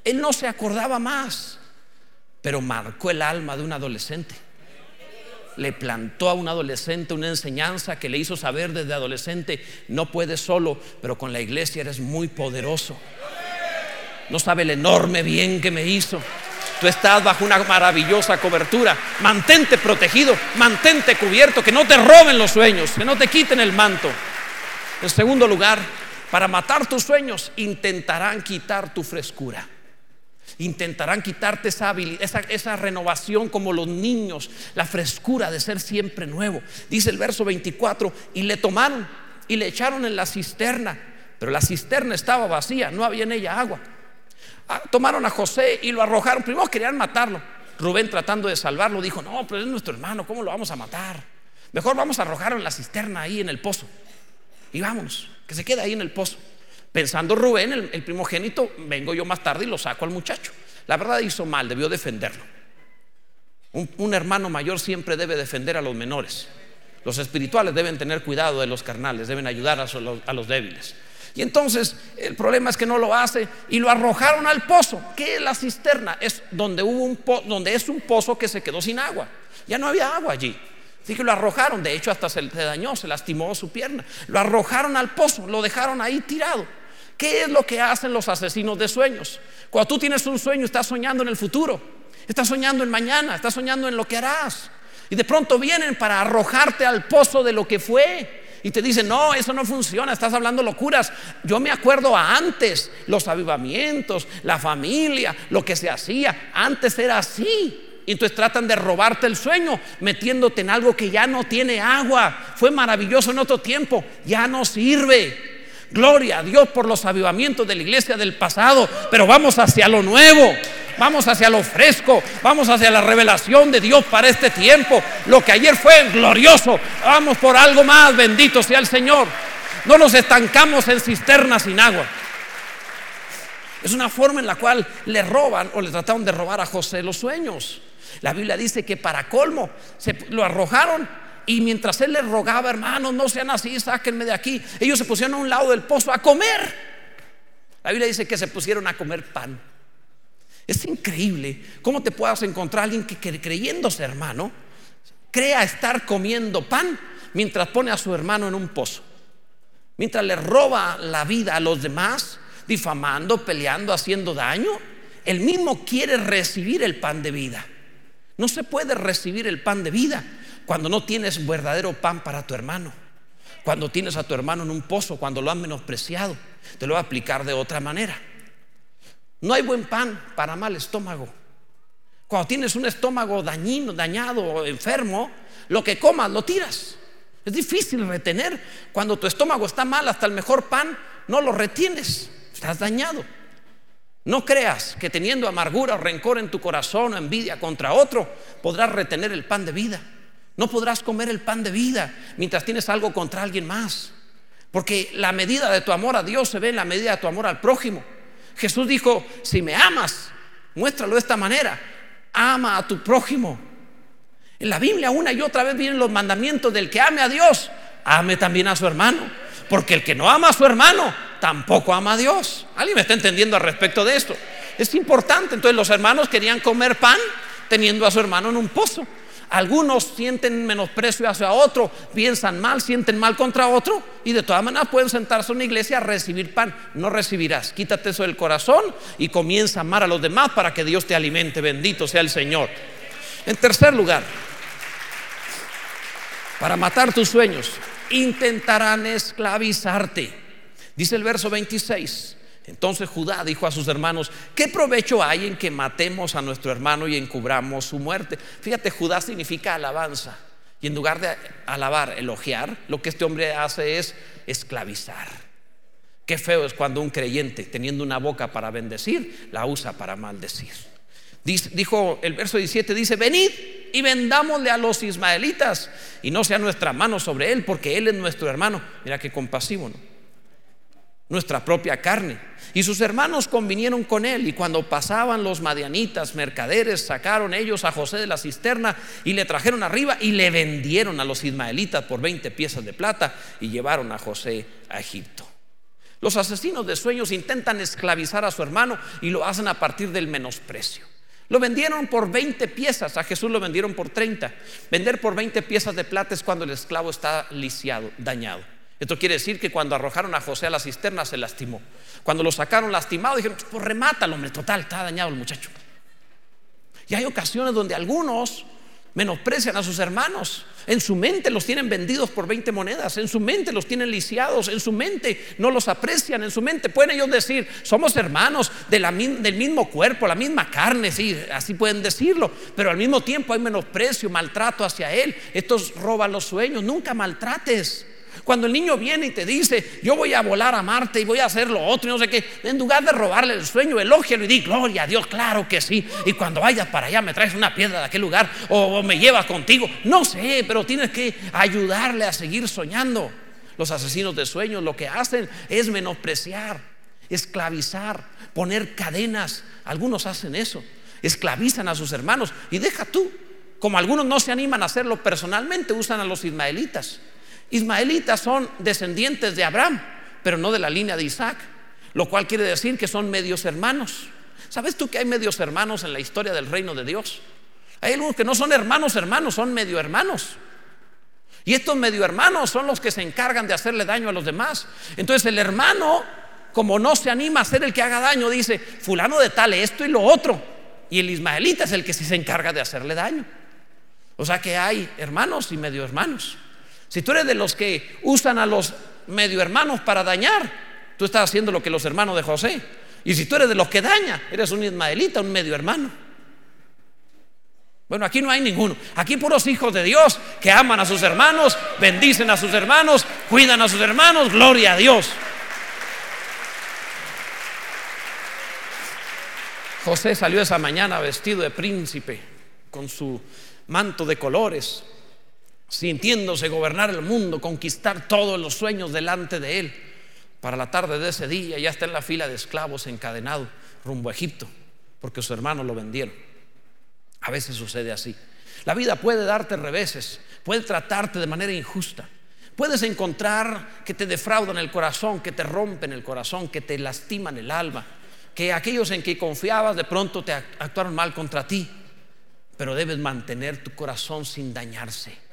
Él no se acordaba más, pero marcó el alma de un adolescente. Le plantó a un adolescente una enseñanza que le hizo saber desde adolescente, no puedes solo, pero con la iglesia eres muy poderoso. No sabe el enorme bien que me hizo. Tú estás bajo una maravillosa cobertura. Mantente protegido, mantente cubierto, que no te roben los sueños, que no te quiten el manto. En segundo lugar, para matar tus sueños, intentarán quitar tu frescura intentarán quitarte esa, esa, esa, renovación como los niños, la frescura de ser siempre nuevo. Dice el verso 24, y le tomaron y le echaron en la cisterna pero la cisterna estaba vacía, no había en ella agua. Ah, tomaron a José y lo arrojaron. Primero querían matarlo. Rubén tratando de salvarlo dijo, no, pero es nuestro hermano, ¿cómo lo vamos a matar? Mejor vamos a arrojarlo en la cisterna ahí en el pozo. Y vámonos, que se quede ahí en el pozo. Pensando Rubén, el, primogénito, vengo yo más tarde y lo saco al muchacho. La verdad hizo mal, debió defenderlo. Un, hermano mayor siempre debe defender a los menores. Los espirituales deben tener cuidado de los carnales, deben ayudar a los débiles. Y entonces el problema es que no lo hace y lo arrojaron al pozo. ¿Qué es la cisterna? Es donde, hubo un donde es un pozo que se quedó sin agua. Ya no había agua allí. Así que lo arrojaron, de hecho hasta se, se dañó, se lastimó su pierna. Lo arrojaron al pozo, lo dejaron ahí tirado. ¿Qué es lo que hacen los asesinos de sueños? Cuando tú tienes un sueño, estás soñando en el futuro, estás soñando en mañana, estás soñando en lo que harás. Y de pronto vienen para arrojarte al pozo de lo que fue y te dicen, no, eso no funciona, estás hablando locuras. Yo me acuerdo a antes, los avivamientos, la familia, lo que se hacía, antes era así. Entonces tratan de robarte el sueño, metiéndote en algo que ya no tiene agua. Fue maravilloso en otro tiempo, ya no sirve. Gloria a Dios por los avivamientos de la iglesia del pasado, pero vamos hacia lo nuevo, vamos hacia lo fresco, vamos hacia la revelación de Dios para este tiempo. Lo que ayer fue glorioso, vamos por algo más, bendito sea el Señor. No nos estancamos en cisternas sin agua. Es una forma en la cual le roban o le trataron de robar a José los sueños. La Biblia dice que para colmo se lo arrojaron y mientras él les rogaba, hermanos, no sean así, sáquenme de aquí, ellos se pusieron a un lado del pozo a comer. La Biblia dice que se pusieron a comer pan. Es increíble cómo te puedas encontrar alguien que creyéndose hermano, crea estar comiendo pan mientras pone a su hermano en un pozo. Mientras le roba la vida a los demás, difamando, peleando, haciendo daño, él mismo quiere recibir el pan de vida. No se puede recibir el pan de vida cuando no tienes verdadero pan para tu hermano, cuando tienes a tu hermano en un pozo, cuando lo han menospreciado, te lo voy a aplicar de otra manera. No hay buen pan para mal estómago. Cuando tienes un estómago dañino, dañado o enfermo, lo que comas lo tiras. Es difícil retener. Cuando tu estómago está mal, hasta el mejor pan no lo retienes. Estás dañado. No creas que teniendo amargura o rencor en tu corazón o envidia contra otro, podrás retener el pan de vida. No podrás comer el pan de vida mientras tienes algo contra alguien más. Porque la medida de tu amor a Dios se ve en la medida de tu amor al prójimo. Jesús dijo, si me amas, muéstralo de esta manera. Ama a tu prójimo. En la Biblia una y otra vez vienen los mandamientos del que ame a Dios, ame también a su hermano. Porque el que no ama a su hermano, tampoco ama a Dios. ¿Alguien me está entendiendo al respecto de esto? Es importante. Entonces los hermanos querían comer pan teniendo a su hermano en un pozo. Algunos sienten menosprecio hacia otro, piensan mal, sienten mal contra otro y de todas maneras pueden sentarse en una iglesia a recibir pan. No recibirás. Quítate eso del corazón y comienza a amar a los demás para que Dios te alimente. Bendito sea el Señor. En tercer lugar, para matar tus sueños, intentarán esclavizarte. Dice el verso 26. Entonces Judá dijo a sus hermanos, ¿qué provecho hay en que matemos a nuestro hermano y encubramos su muerte? Fíjate, Judá significa alabanza. Y en lugar de alabar, elogiar, lo que este hombre hace es esclavizar. Qué feo es cuando un creyente, teniendo una boca para bendecir, la usa para maldecir. Dijo el verso 17, dice, venid y vendámosle a los ismaelitas y no sea nuestra mano sobre él, porque él es nuestro hermano. Mira qué compasivo, ¿no? Nuestra propia carne. Y sus hermanos convinieron con él y cuando pasaban los madianitas, mercaderes, sacaron ellos a José de la cisterna y le trajeron arriba y le vendieron a los ismaelitas por 20 piezas de plata y llevaron a José a Egipto. Los asesinos de sueños intentan esclavizar a su hermano y lo hacen a partir del menosprecio. Lo vendieron por 20 piezas, a Jesús lo vendieron por 30. Vender por 20 piezas de plata es cuando el esclavo está lisiado, dañado. Esto quiere decir que cuando arrojaron a José a la cisterna se lastimó. Cuando lo sacaron lastimado, dijeron, pues remátalo, hombre, total, está dañado el muchacho. Y hay ocasiones donde algunos menosprecian a sus hermanos. En su mente los tienen vendidos por 20 monedas, en su mente los tienen lisiados, en su mente no los aprecian, en su mente pueden ellos decir, somos hermanos del mismo cuerpo, la misma carne, sí, así pueden decirlo, pero al mismo tiempo hay menosprecio, maltrato hacia él. Estos roban los sueños, nunca maltrates. Cuando el niño viene y te dice, yo voy a volar a Marte y voy a hacer lo otro y no sé qué, en lugar de robarle el sueño, elógialo y di, gloria a Dios, claro que sí. Y cuando vayas para allá me traes una piedra de aquel lugar o, me llevas contigo. No sé, pero tienes que ayudarle a seguir soñando. Los asesinos de sueños lo que hacen es menospreciar, esclavizar, poner cadenas. Algunos hacen eso, esclavizan a sus hermanos y deja tú. Como algunos no se animan a hacerlo personalmente, usan a los ismaelitas. Ismaelitas son descendientes de Abraham, pero no de la línea de Isaac, lo cual quiere decir que son medios hermanos. ¿Sabes tú que hay medios hermanos en la historia del reino de Dios? Hay algunos que no son hermanos hermanos, son medio hermanos. Y estos medio hermanos son los que se encargan de hacerle daño a los demás. Entonces el hermano, como no se anima a ser el que haga daño, dice, fulano de tal, esto y lo otro. Y el ismaelita es el que sí se encarga de hacerle daño. O sea que hay hermanos y medio hermanos. Si tú eres de los que usan a los medio hermanos para dañar, tú estás haciendo lo que los hermanos de José. Y si tú eres de los que daña, eres un ismaelita, un medio hermano. Bueno, aquí no hay ninguno. Aquí puros hijos de Dios que aman a sus hermanos, bendicen a sus hermanos, cuidan a sus hermanos, gloria a Dios. José salió esa mañana vestido de príncipe, con su manto de colores, sintiéndose gobernar el mundo, conquistar todos los sueños delante de él. Para la tarde de ese día ya está en la fila de esclavos encadenado rumbo a Egipto, porque sus hermanos lo vendieron. A veces sucede así. La vida puede darte reveses, puede tratarte de manera injusta. Puedes encontrar que te defraudan el corazón, que te rompen el corazón, que te lastiman el alma, que aquellos en que confiabas de pronto te actuaron mal contra ti. Pero debes mantener tu corazón sin dañarse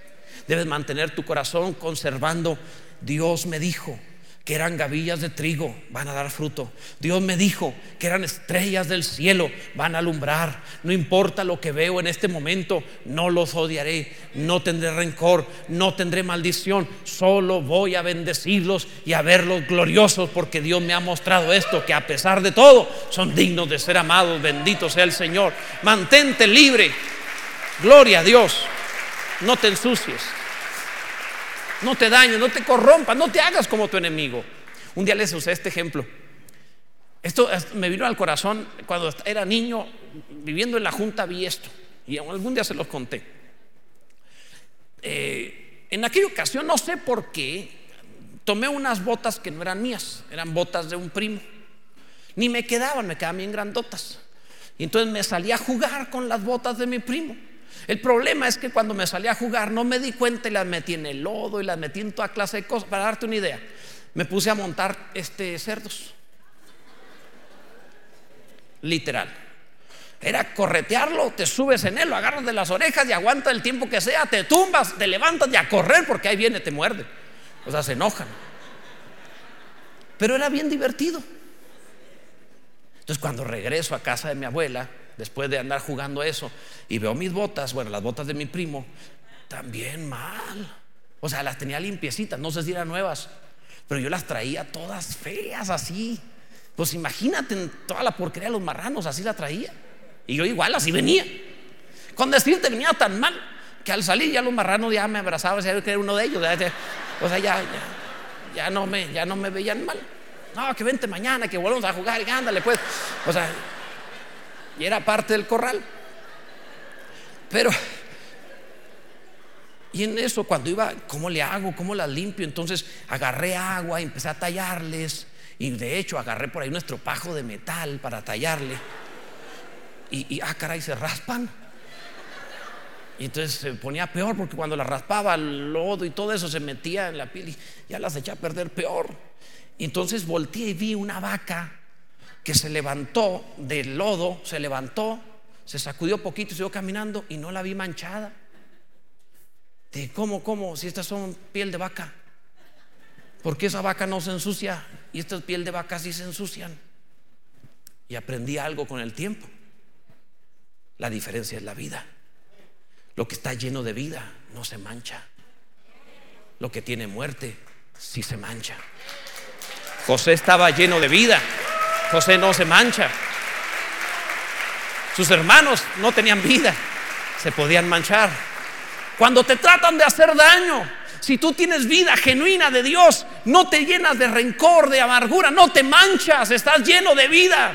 Debes mantener tu corazón conservando. Dios me dijo que eran gavillas de trigo, van a dar fruto. Dios me dijo que eran estrellas del cielo, van a alumbrar. No importa lo que veo en este momento, no los odiaré, no tendré rencor, no tendré maldición, solo voy a bendecirlos y a verlos gloriosos porque Dios me ha mostrado esto, que a pesar de todo son dignos de ser amados, bendito sea el Señor. Mantente libre, gloria a Dios, no te ensucies. No te dañes, no te corrompas, no te hagas como tu enemigo. Un día les usé este ejemplo. Esto me vino al corazón cuando era niño, viviendo en la Junta, vi esto. Y algún día se los conté. Eh, en aquella ocasión, no sé por qué, tomé unas botas que no eran mías, eran botas de un primo. Ni me quedaban, me quedaban bien grandotas. Y entonces me salí a jugar con las botas de mi primo. El problema es que cuando me salí a jugar no me di cuenta y las metí en el lodo y las metí en toda clase de cosas. Para darte una idea, me puse a montar este cerdos. Literal. Era corretearlo, te subes en él, lo agarras de las orejas y aguanta el tiempo que sea, te tumbas, te levantas y a correr porque ahí viene, te muerde. O sea, se enojan. Pero era bien divertido. Entonces cuando regreso a casa de mi abuela, después de andar jugando eso, y veo mis botas, bueno, las botas de mi primo, también mal. O sea, las tenía limpiecitas, no sé si eran nuevas, pero yo las traía todas feas así. Pues imagínate toda la porquería de los marranos, así la traía. Y yo igual, así venía. Con decirte venía tan mal que al salir ya los marranos ya me abrazaban, sabía que era uno de ellos. O sea, ya, ya, no me, ya no me veían mal. No, que vente mañana, que volvamos a jugar y ándale pues. O sea, y era parte del corral. Pero, y en eso, cuando iba, ¿cómo le hago? ¿Cómo las limpio? Entonces agarré agua y empecé a tallarles. Y de hecho agarré por ahí un estropajo de metal para tallarle. Y, y ah, caray, se raspan. Y entonces se ponía peor porque cuando la raspaba el lodo y todo eso se metía en la piel y ya las eché a perder peor. Y entonces volteé y vi una vaca que se levantó del lodo, se levantó, se sacudió poquito y siguió caminando y no la vi manchada. De cómo, cómo, si estas son piel de vaca. Porque esa vaca no se ensucia y esta piel de vaca sí se ensucian. Y aprendí algo con el tiempo. La diferencia es la vida. Lo que está lleno de vida no se mancha. Lo que tiene muerte sí se mancha. José estaba lleno de vida. José no se mancha. Sus hermanos no tenían vida, se podían manchar. Cuando te tratan de hacer daño, Si tú tienes vida genuina de Dios, no te llenas de rencor, de amargura, no te manchas, estás lleno de vida.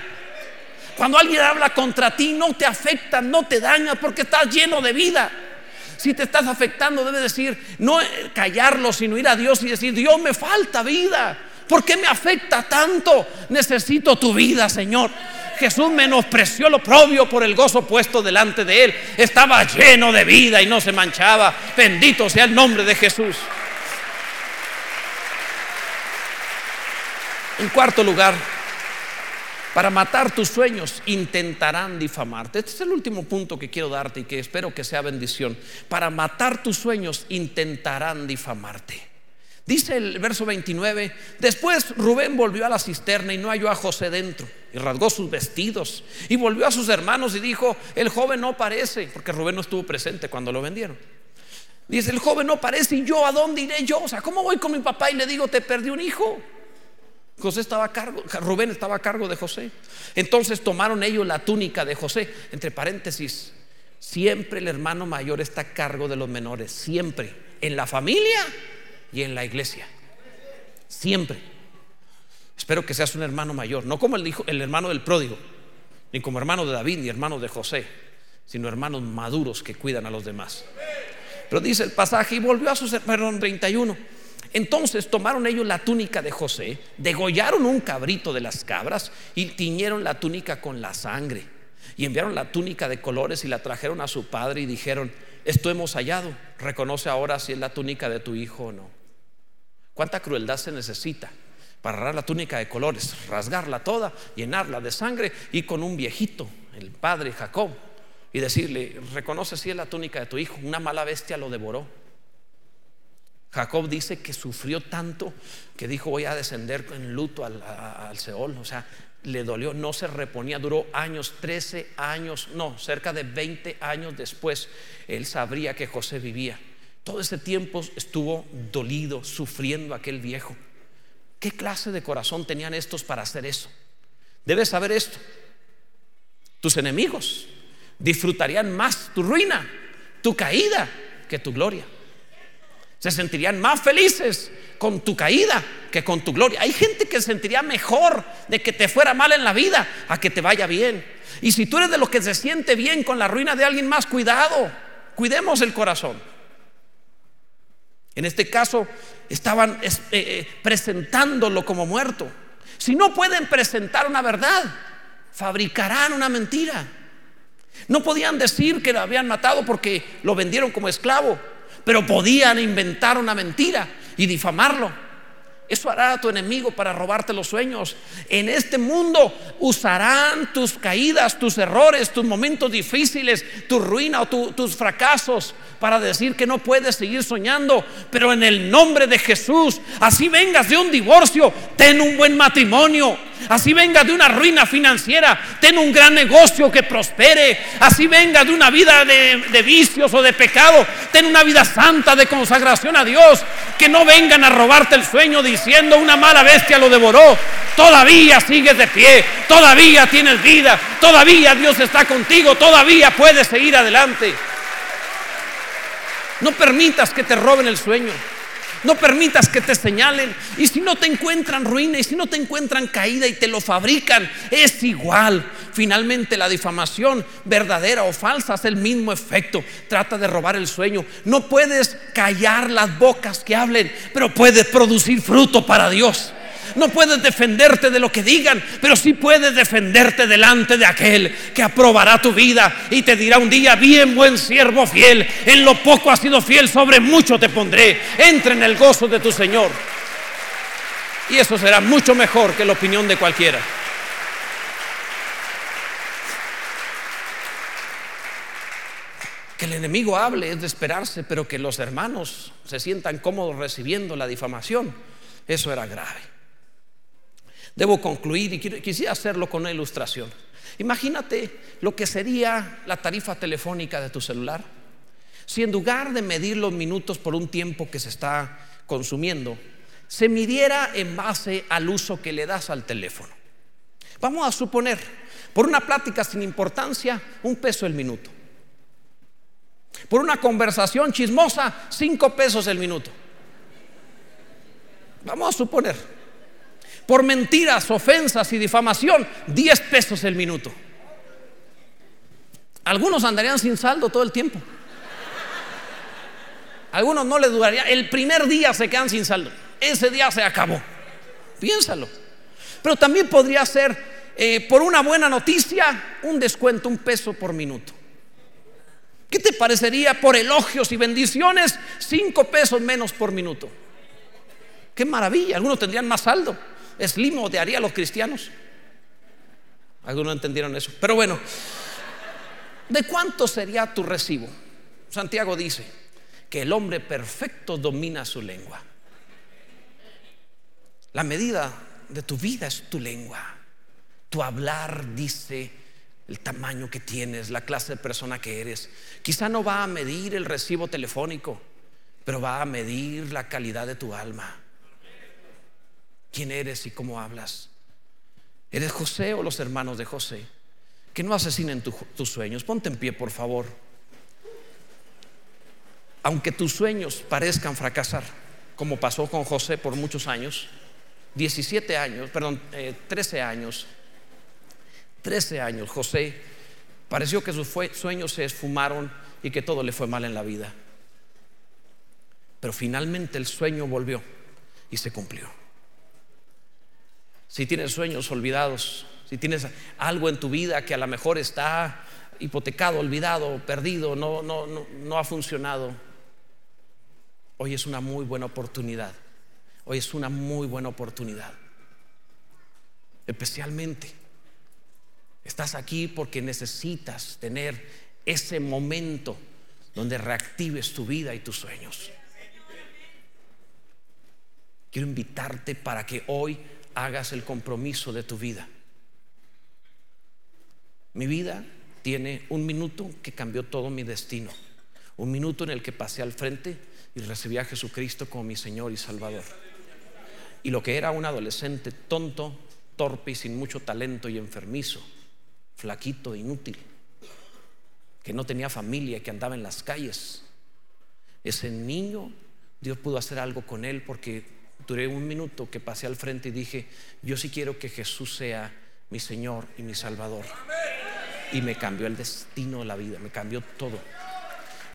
Cuando alguien habla contra ti, no te afecta, no te daña, porque estás lleno de vida. Si te estás afectando, debes decir, no callarlo, sino ir a Dios y decir, Dios me falta vida. ¿Por qué me afecta tanto? Necesito tu vida, Señor. Jesús menospreció lo propio por el gozo puesto delante de él. Estaba lleno de vida y no se manchaba. Bendito sea el nombre de Jesús. En cuarto lugar, para matar tus sueños intentarán difamarte. Este es el último punto que quiero darte y que espero que sea bendición. Para matar tus sueños intentarán difamarte. Dice el verso 29, después Rubén volvió a la cisterna y no halló a José dentro y rasgó sus vestidos y volvió a sus hermanos y dijo, el joven no parece, porque Rubén no estuvo presente cuando lo vendieron. Dice, el joven no parece y yo a dónde iré yo, o sea, ¿cómo voy con mi papá y le digo, te perdí un hijo? José estaba a cargo, Rubén estaba a cargo de José. Entonces tomaron ellos la túnica de José, entre paréntesis, siempre el hermano mayor está a cargo de los menores, siempre, en la familia y en la iglesia. Siempre. Espero que seas un hermano mayor, no como el, hijo, el hermano del pródigo, ni como hermano de David, ni hermano de José, sino hermanos maduros que cuidan a los demás. Pero dice el pasaje, y volvió a sus, perdón, 31. Entonces tomaron ellos la túnica de José, degollaron un cabrito de las cabras y tiñeron la túnica con la sangre. Y enviaron la túnica de colores y la trajeron a su padre y dijeron, esto hemos hallado, reconoce ahora si es la túnica de tu hijo o no. ¿Cuánta crueldad se necesita para agarrar la túnica de colores, rasgarla toda, llenarla de sangre y con un viejito, el padre Jacob, y decirle, reconoce si es la túnica de tu hijo, una mala bestia lo devoró. Jacob dice que sufrió tanto que dijo voy a descender en luto al, al Seol, o sea, le dolió, no se reponía, duró años, 13 años, no, cerca de 20 años después, él sabría que José vivía. Todo ese tiempo estuvo dolido, sufriendo aquel viejo. ¿Qué clase de corazón tenían estos para hacer eso? Debes saber esto. Tus enemigos disfrutarían más tu ruina, tu caída, que tu gloria. Se sentirían más felices con tu caída que con tu gloria. Hay gente que se sentiría mejor de que te fuera mal en la vida a que te vaya bien. Y si tú eres de los que se siente bien con la ruina de alguien más, cuidado, cuidemos el corazón. En este caso, estaban eh, eh, presentándolo como muerto. Si no pueden presentar una verdad, fabricarán una mentira. No podían decir que lo habían matado porque lo vendieron como esclavo, pero podían inventar una mentira y difamarlo. Eso hará tu enemigo para robarte los sueños. En este mundo usarán tus caídas, tus errores, tus momentos difíciles, tu ruina o tus fracasos para decir que no puedes seguir soñando. Pero en el nombre de Jesús, así vengas de un divorcio, ten un buen matrimonio. Así vengas de una ruina financiera, ten un gran negocio que prospere. Así vengas de una vida de, de vicios o de pecado, ten una vida santa de consagración a Dios. Que no vengan a robarte el sueño diciendo una mala bestia lo devoró. Todavía sigues de pie, todavía tienes vida, todavía Dios está contigo, todavía puedes seguir adelante. No permitas que te roben el sueño. No permitas que te señalen. Y si no te encuentran ruina, y si no te encuentran caída y te lo fabrican, es igual. Finalmente la difamación, verdadera o falsa, es el mismo efecto. Trata de robar el sueño. No puedes callar las bocas que hablen, pero puedes producir fruto para Dios. No puedes defenderte de lo que digan, pero sí puedes defenderte delante de aquel que aprobará tu vida y te dirá un día, bien buen siervo fiel, en lo poco has sido fiel, sobre mucho te pondré. Entra en el gozo de tu Señor. Y eso será mucho mejor que la opinión de cualquiera. Que el enemigo hable es de esperarse, pero que los hermanos se sientan cómodos recibiendo la difamación, eso era grave. Debo concluir y quisiera hacerlo con una ilustración. Imagínate lo que sería la tarifa telefónica de tu celular. Si en lugar de medir los minutos por un tiempo que se está consumiendo, se midiera en base al uso que le das al teléfono. Vamos a suponer, por una plática sin importancia, un peso el minuto. Por una conversación chismosa, cinco pesos el minuto. Vamos a suponer, por mentiras, ofensas y difamación, 10 pesos el minuto. Algunos andarían sin saldo todo el tiempo. Algunos no les duraría. El primer día se quedan sin saldo. Ese día se acabó. Piénsalo. Pero también podría ser, eh, por una buena noticia, un descuento, un peso por minuto. ¿Qué te parecería por elogios y bendiciones? Cinco pesos menos por minuto. Qué maravilla. Algunos tendrían más saldo. De haría a los cristianos. Algunos no entendieron eso. Pero bueno, ¿de cuánto sería tu recibo? Santiago dice que el hombre perfecto domina su lengua. La medida de tu vida es tu lengua. Tu hablar dice el tamaño que tienes, la clase de persona que eres. Quizá no va a medir el recibo telefónico, pero va a medir la calidad de tu alma. ¿Quién eres y cómo hablas? ¿Eres José o los hermanos de José? Que no asesinen tus sueños. Ponte en pie, por favor. Aunque tus sueños parezcan fracasar, como pasó con José por muchos años, 17 años, perdón, 13 eh, años, 13 años, José pareció que sus sueños se esfumaron y que todo le fue mal en la vida. Pero finalmente el sueño volvió y se cumplió. Si tienes sueños olvidados, si tienes algo en tu vida que a lo mejor está hipotecado, olvidado, perdido, no, no, no, ha funcionado, hoy es una muy buena oportunidad Hoy es una muy buena oportunidad. Especialmente, estás aquí porque necesitas tener ese momento donde reactives tu vida y tus sueños. Quiero invitarte para que hoy hagas el compromiso de tu vida. Mi vida tiene un minuto que cambió todo mi destino. Un minuto en el que pasé al frente y recibí a Jesucristo como mi Señor y Salvador y lo que era un adolescente tonto, torpe y sin mucho talento y enfermizo, flaquito, inútil, que no tenía familia, que andaba en las calles. Ese niño, Dios pudo hacer algo con él porque duré un minuto que pasé al frente y dije, yo sí quiero que Jesús sea mi Señor y mi Salvador. Y me cambió el destino de la vida, me cambió todo.